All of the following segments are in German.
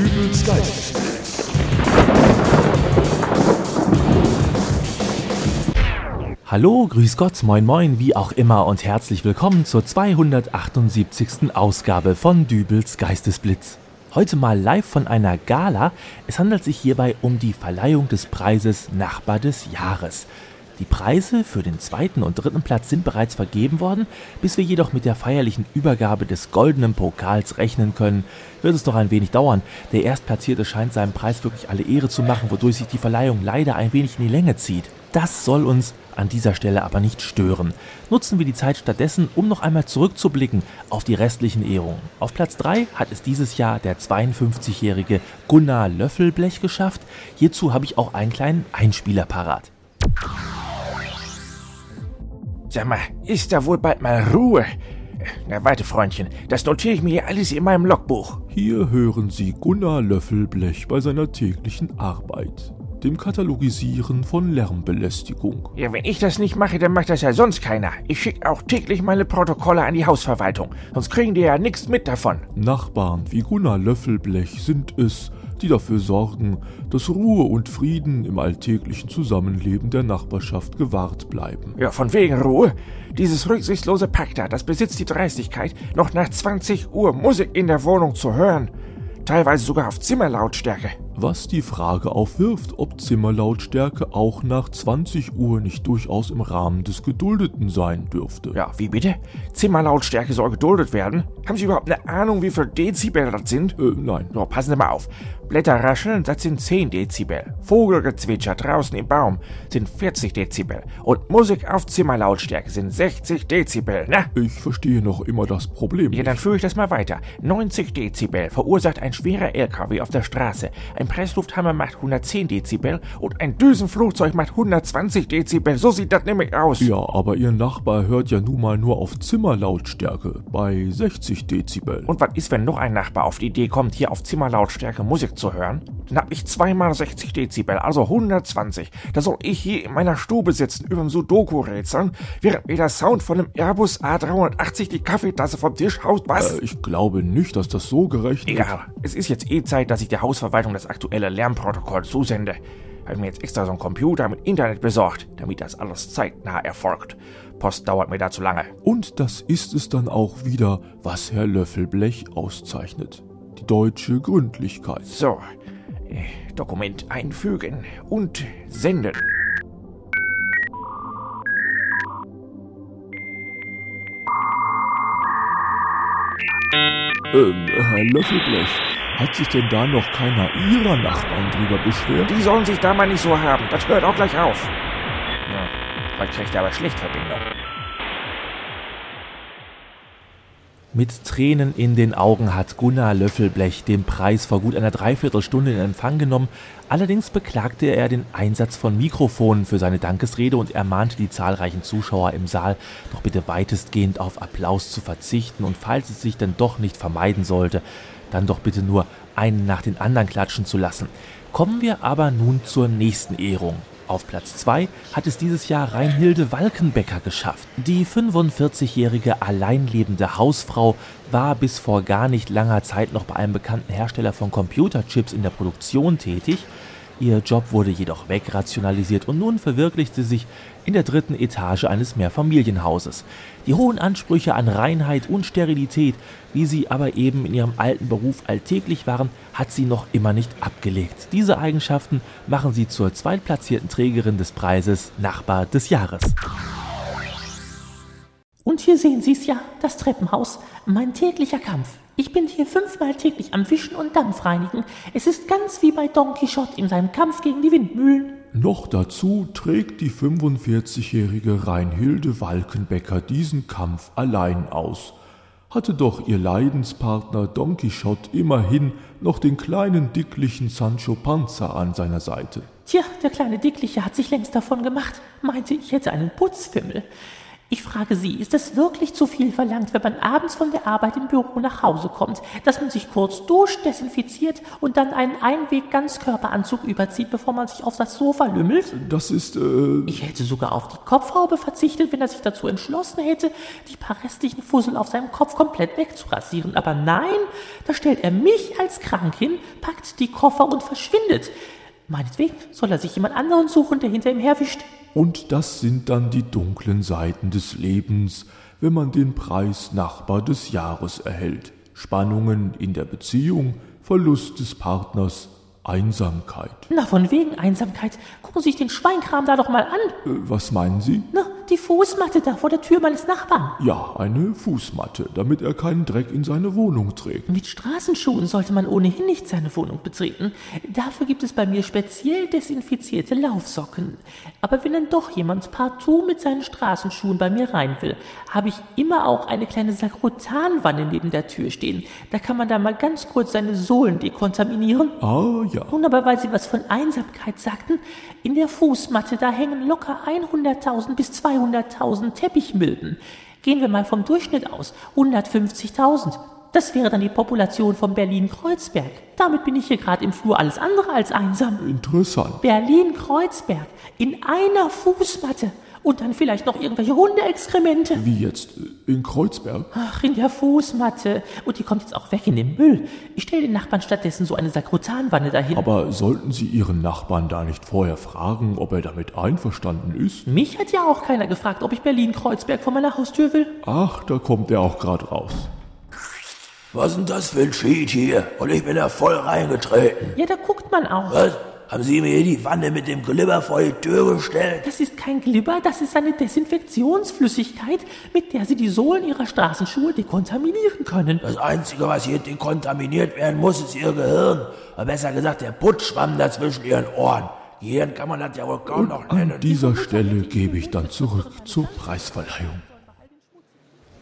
Dübels Geistesblitz. Hallo, grüß Gott, moin moin, wie auch immer und herzlich willkommen zur 278. Ausgabe von Dübels Geistesblitz. Heute mal live von einer Gala. Es handelt sich hierbei um die Verleihung des Preises Nachbar des Jahres. Die Preise für den zweiten und dritten Platz sind bereits vergeben worden. Bis wir jedoch mit der feierlichen Übergabe des goldenen Pokals rechnen können, wird es noch ein wenig dauern. Der Erstplatzierte scheint seinem Preis wirklich alle Ehre zu machen, wodurch sich die Verleihung leider ein wenig in die Länge zieht. Das soll uns an dieser Stelle aber nicht stören. Nutzen wir die Zeit stattdessen, um noch einmal zurückzublicken auf die restlichen Ehrungen. Auf Platz 3 hat es dieses Jahr der 52-jährige Gunnar Löffelblech geschafft. Hierzu habe ich auch einen kleinen Einspieler parat. Sag mal, ist da wohl bald mal Ruhe? Na, warte, Freundchen, das notiere ich mir hier alles in meinem Logbuch. Hier hören Sie Gunnar Löffelblech bei seiner täglichen Arbeit, dem Katalogisieren von Lärmbelästigung. Ja, wenn ich das nicht mache, dann macht das ja sonst keiner. Ich schicke auch täglich meine Protokolle an die Hausverwaltung, sonst kriegen die ja nichts mit davon. Nachbarn wie Gunnar Löffelblech sind es, die dafür sorgen, dass Ruhe und Frieden im alltäglichen Zusammenleben der Nachbarschaft gewahrt bleiben. Ja, von wegen Ruhe. Dieses rücksichtslose Pack da, das besitzt die Dreistigkeit, noch nach 20 Uhr Musik in der Wohnung zu hören. Teilweise sogar auf Zimmerlautstärke. Was die Frage aufwirft, ob Zimmerlautstärke auch nach 20 Uhr nicht durchaus im Rahmen des Geduldeten sein dürfte. Ja, wie bitte? Zimmerlautstärke soll geduldet werden? Haben Sie überhaupt eine Ahnung, wie viel Dezibel das sind? Äh, nein. So, passen Sie mal auf. Blätter rascheln, das sind 10 Dezibel. Vogelgezwitscher draußen im Baum sind 40 Dezibel. Und Musik auf Zimmerlautstärke sind 60 Dezibel, ne? Ich verstehe noch immer das Problem. Ja, dann führe ich das mal weiter. 90 Dezibel verursacht ein schwerer LKW auf der Straße. Ein Presslufthammer macht 110 Dezibel und ein Düsenflugzeug macht 120 Dezibel. So sieht das nämlich aus. Ja, aber Ihr Nachbar hört ja nun mal nur auf Zimmerlautstärke bei 60 Dezibel. Und was ist, wenn noch ein Nachbar auf die Idee kommt, hier auf Zimmerlautstärke Musik zu hören? Dann hab ich zweimal 60 Dezibel, also 120. Da soll ich hier in meiner Stube sitzen, über ein Sudoku rätseln, während mir der Sound von einem Airbus A380 die Kaffeetasse vom Tisch haut. Was? Äh, ich glaube nicht, dass das so gerechnet Egal. Es ist jetzt eh Zeit, dass ich der Hausverwaltung das aktuelle Lärmprotokoll zusende. Habe mir jetzt extra so einen Computer mit Internet besorgt, damit das alles zeitnah erfolgt. Post dauert mir da zu lange. Und das ist es dann auch wieder, was Herr Löffelblech auszeichnet. Die deutsche Gründlichkeit. So, äh, Dokument einfügen und senden. Ähm, Herr Löffelblech, hat sich denn da noch keiner Ihrer Nachbarn drüber beschwert? Die sollen sich da mal nicht so haben. Das hört auch gleich auf. Ja, heute kriegt er aber schlecht Verbindung. Mit Tränen in den Augen hat Gunnar Löffelblech den Preis vor gut einer Dreiviertelstunde in Empfang genommen. Allerdings beklagte er den Einsatz von Mikrofonen für seine Dankesrede und ermahnte die zahlreichen Zuschauer im Saal, doch bitte weitestgehend auf Applaus zu verzichten und falls es sich dann doch nicht vermeiden sollte, dann doch bitte nur einen nach den anderen klatschen zu lassen. Kommen wir aber nun zur nächsten Ehrung. Auf Platz 2 hat es dieses Jahr Reinhilde Walkenbecker geschafft. Die 45-jährige alleinlebende Hausfrau war bis vor gar nicht langer Zeit noch bei einem bekannten Hersteller von Computerchips in der Produktion tätig. Ihr Job wurde jedoch wegrationalisiert und nun verwirklicht sie sich in der dritten Etage eines Mehrfamilienhauses. Die hohen Ansprüche an Reinheit und Sterilität, wie sie aber eben in ihrem alten Beruf alltäglich waren, hat sie noch immer nicht abgelegt. Diese Eigenschaften machen sie zur zweitplatzierten Trägerin des Preises Nachbar des Jahres. Und hier sehen Sie es ja, das Treppenhaus, mein täglicher Kampf. Ich bin hier fünfmal täglich am Wischen und Dampf reinigen. Es ist ganz wie bei Don Quixote in seinem Kampf gegen die Windmühlen. Noch dazu trägt die 45-jährige Reinhilde Walkenbecker diesen Kampf allein aus. Hatte doch ihr Leidenspartner Don Quixote immerhin noch den kleinen dicklichen Sancho Panza an seiner Seite. Tja, der kleine Dickliche hat sich längst davon gemacht, meinte, ich hätte einen Putzfimmel. Ich frage Sie, ist es wirklich zu viel verlangt, wenn man abends von der Arbeit im Büro nach Hause kommt, dass man sich kurz duscht, desinfiziert und dann einen Einweg-Ganzkörperanzug überzieht, bevor man sich auf das Sofa lümmelt? Das ist, äh, Ich hätte sogar auf die Kopfhaube verzichtet, wenn er sich dazu entschlossen hätte, die paar restlichen Fussel auf seinem Kopf komplett wegzurasieren. Aber nein, da stellt er mich als krank hin, packt die Koffer und verschwindet. Meinetwegen soll er sich jemand anderen suchen, der hinter ihm herwischt. Und das sind dann die dunklen Seiten des Lebens, wenn man den Preis Nachbar des Jahres erhält. Spannungen in der Beziehung, Verlust des Partners, Einsamkeit. Na, von wegen Einsamkeit. Gucken Sie sich den Schweinkram da doch mal an. Äh, was meinen Sie? Na, die Fußmatte da vor der Tür meines Nachbarn. Ja, eine Fußmatte, damit er keinen Dreck in seine Wohnung trägt. Mit Straßenschuhen sollte man ohnehin nicht seine Wohnung betreten. Dafür gibt es bei mir speziell desinfizierte Laufsocken. Aber wenn dann doch jemand partout mit seinen Straßenschuhen bei mir rein will, habe ich immer auch eine kleine Sakrotanwanne neben der Tür stehen. Da kann man da mal ganz kurz seine Sohlen dekontaminieren. Ah ja, Nun aber, weil Sie was von Einsamkeit sagten, in der Fußmatte, da hängen locker 100.000 bis 200.000 Teppichmilben. Gehen wir mal vom Durchschnitt aus, 150.000. Das wäre dann die Population von Berlin-Kreuzberg. Damit bin ich hier gerade im Flur alles andere als einsam. interessant. Berlin-Kreuzberg in einer Fußmatte und dann vielleicht noch irgendwelche Hundeexkremente. Wie jetzt? In Kreuzberg? Ach, in der Fußmatte. Und die kommt jetzt auch weg in den Müll. Ich stelle den Nachbarn stattdessen so eine Sakrotanwanne dahin. Aber sollten Sie Ihren Nachbarn da nicht vorher fragen, ob er damit einverstanden ist? Mich hat ja auch keiner gefragt, ob ich Berlin-Kreuzberg vor meiner Haustür will. Ach, da kommt er auch gerade raus. Was ist denn das für ein Cheat hier? Und ich bin da voll reingetreten. Ja, da guckt man auch. Was? Haben Sie mir hier die Wanne mit dem Glibber vor die Tür gestellt? Das ist kein Glibber, das ist eine Desinfektionsflüssigkeit, mit der Sie die Sohlen Ihrer Straßenschuhe dekontaminieren können. Das Einzige, was hier dekontaminiert werden muss, ist Ihr Gehirn. Oder besser gesagt, der Putzschwamm da zwischen Ihren Ohren. Gehirn kann man das ja wohl kaum noch nennen. An dieser Stelle gebe ich dann zurück zur Preisverleihung.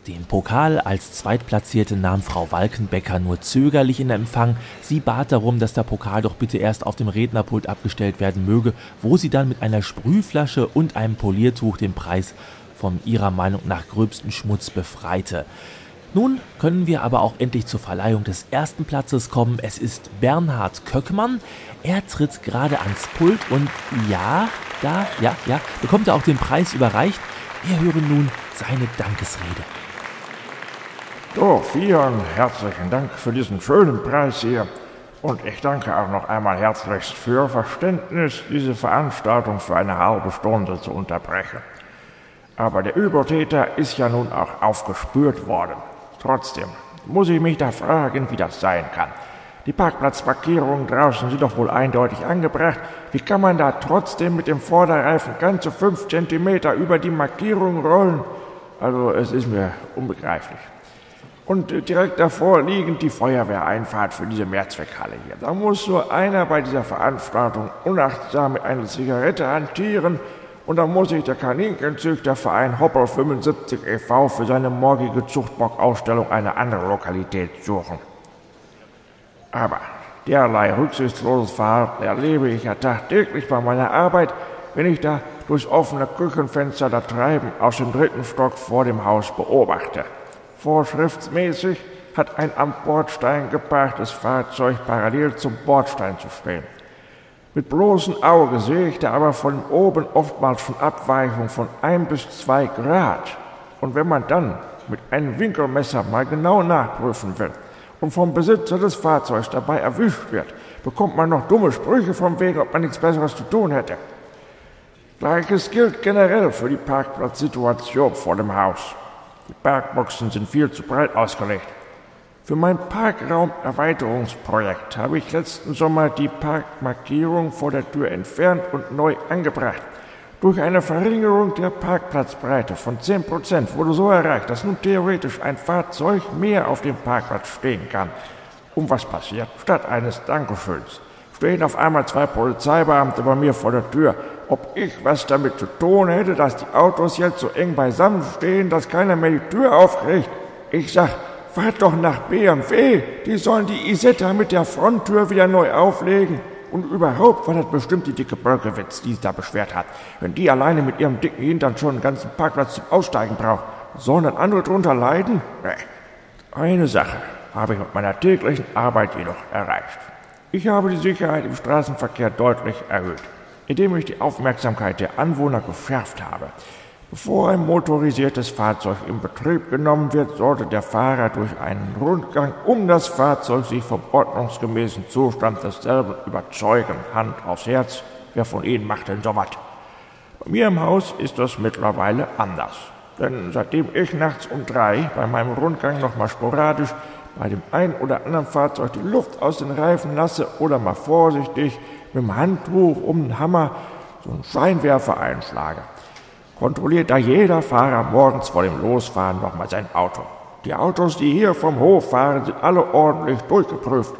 Den Pokal als Zweitplatzierte nahm Frau Walkenbecker nur zögerlich in Empfang. Sie bat darum, dass der Pokal doch bitte erst auf dem Rednerpult abgestellt werden möge, wo sie dann mit einer Sprühflasche und einem Poliertuch den Preis vom ihrer Meinung nach gröbsten Schmutz befreite. Nun können wir aber auch endlich zur Verleihung des ersten Platzes kommen. Es ist Bernhard Köckmann. Er tritt gerade ans Pult und ja, da, ja, ja, bekommt er auch den Preis überreicht. Wir hören nun seine Dankesrede. So, vielen herzlichen Dank für diesen schönen Preis hier. Und ich danke auch noch einmal herzlichst für Ihr Verständnis, diese Veranstaltung für eine halbe Stunde zu unterbrechen. Aber der Übeltäter ist ja nun auch aufgespürt worden. Trotzdem muss ich mich da fragen, wie das sein kann. Die Parkplatzmarkierungen draußen sind doch wohl eindeutig angebracht. Wie kann man da trotzdem mit dem Vorderreifen ganze fünf Zentimeter über die Markierung rollen? Also es ist mir unbegreiflich. Und direkt davor liegend die Feuerwehreinfahrt für diese Mehrzweckhalle hier. Da muss so einer bei dieser Veranstaltung unachtsam mit einer Zigarette hantieren und dann muss sich der Kaninchenzüchterverein Hoppel 75 e.V. für seine morgige Zuchtbockausstellung eine andere Lokalität suchen. Aber derlei rücksichtsloses Verhalten erlebe ich ja tagtäglich bei meiner Arbeit, wenn ich da durchs offene Küchenfenster das Treiben aus dem dritten Stock vor dem Haus beobachte. Vorschriftsmäßig hat ein am Bordstein geparktes Fahrzeug parallel zum Bordstein zu stehen. Mit bloßem Auge sehe ich da aber von oben oftmals schon Abweichungen von ein bis zwei Grad. Und wenn man dann mit einem Winkelmesser mal genau nachprüfen will und vom Besitzer des Fahrzeugs dabei erwischt wird, bekommt man noch dumme Sprüche vom Wegen, ob man nichts Besseres zu tun hätte. Gleiches gilt generell für die Parkplatzsituation vor dem Haus. Die Parkboxen sind viel zu breit ausgelegt. Für mein Parkraumerweiterungsprojekt habe ich letzten Sommer die Parkmarkierung vor der Tür entfernt und neu angebracht. Durch eine Verringerung der Parkplatzbreite von 10% wurde so erreicht, dass nun theoretisch ein Fahrzeug mehr auf dem Parkplatz stehen kann. Und was passiert? Statt eines Dankeschöns stehen auf einmal zwei Polizeibeamte bei mir vor der Tür. Ob ich was damit zu tun hätte, dass die Autos jetzt so eng beisammen stehen, dass keiner mehr die Tür aufkriegt. Ich sag, fahrt doch nach BMW, die sollen die Isetta mit der Fronttür wieder neu auflegen. Und überhaupt war das bestimmt die dicke Bölkewitz, die sich da beschwert hat. Wenn die alleine mit ihrem dicken Hintern schon einen ganzen Parkplatz zum Aussteigen braucht, sollen dann andere drunter leiden? Nee. Eine Sache habe ich mit meiner täglichen Arbeit jedoch erreicht. Ich habe die Sicherheit im Straßenverkehr deutlich erhöht, indem ich die Aufmerksamkeit der Anwohner geschärft habe. Bevor ein motorisiertes Fahrzeug in Betrieb genommen wird, sollte der Fahrer durch einen Rundgang um das Fahrzeug sich vom ordnungsgemäßen Zustand desselben überzeugen. Hand aufs Herz, wer von Ihnen macht denn so was? Bei mir im Haus ist das mittlerweile anders. Denn seitdem ich nachts um drei bei meinem Rundgang nochmal sporadisch bei dem einen oder anderen Fahrzeug die Luft aus den Reifen lasse oder mal vorsichtig mit dem Handtuch um den Hammer so einen Scheinwerfer einschlage, kontrolliert da jeder Fahrer morgens vor dem Losfahren nochmal sein Auto. Die Autos, die hier vom Hof fahren, sind alle ordentlich durchgeprüft.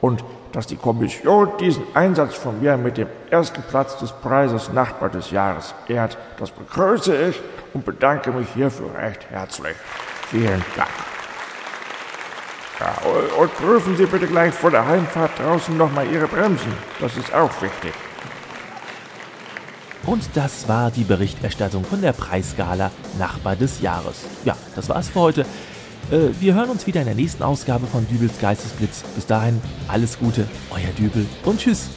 Und dass die Kommission diesen Einsatz von mir mit dem ersten Platz des Preises Nachbar des Jahres ehrt, das begrüße ich und bedanke mich hierfür recht herzlich. Vielen Dank. Ja, und prüfen Sie bitte gleich vor der Heimfahrt draußen nochmal Ihre Bremsen. Das ist auch wichtig. Und das war die Berichterstattung von der Preisgala Nachbar des Jahres. Ja, das war's für heute. Äh, wir hören uns wieder in der nächsten Ausgabe von Dübels Geistesblitz. Bis dahin, alles Gute, euer Dübel und tschüss.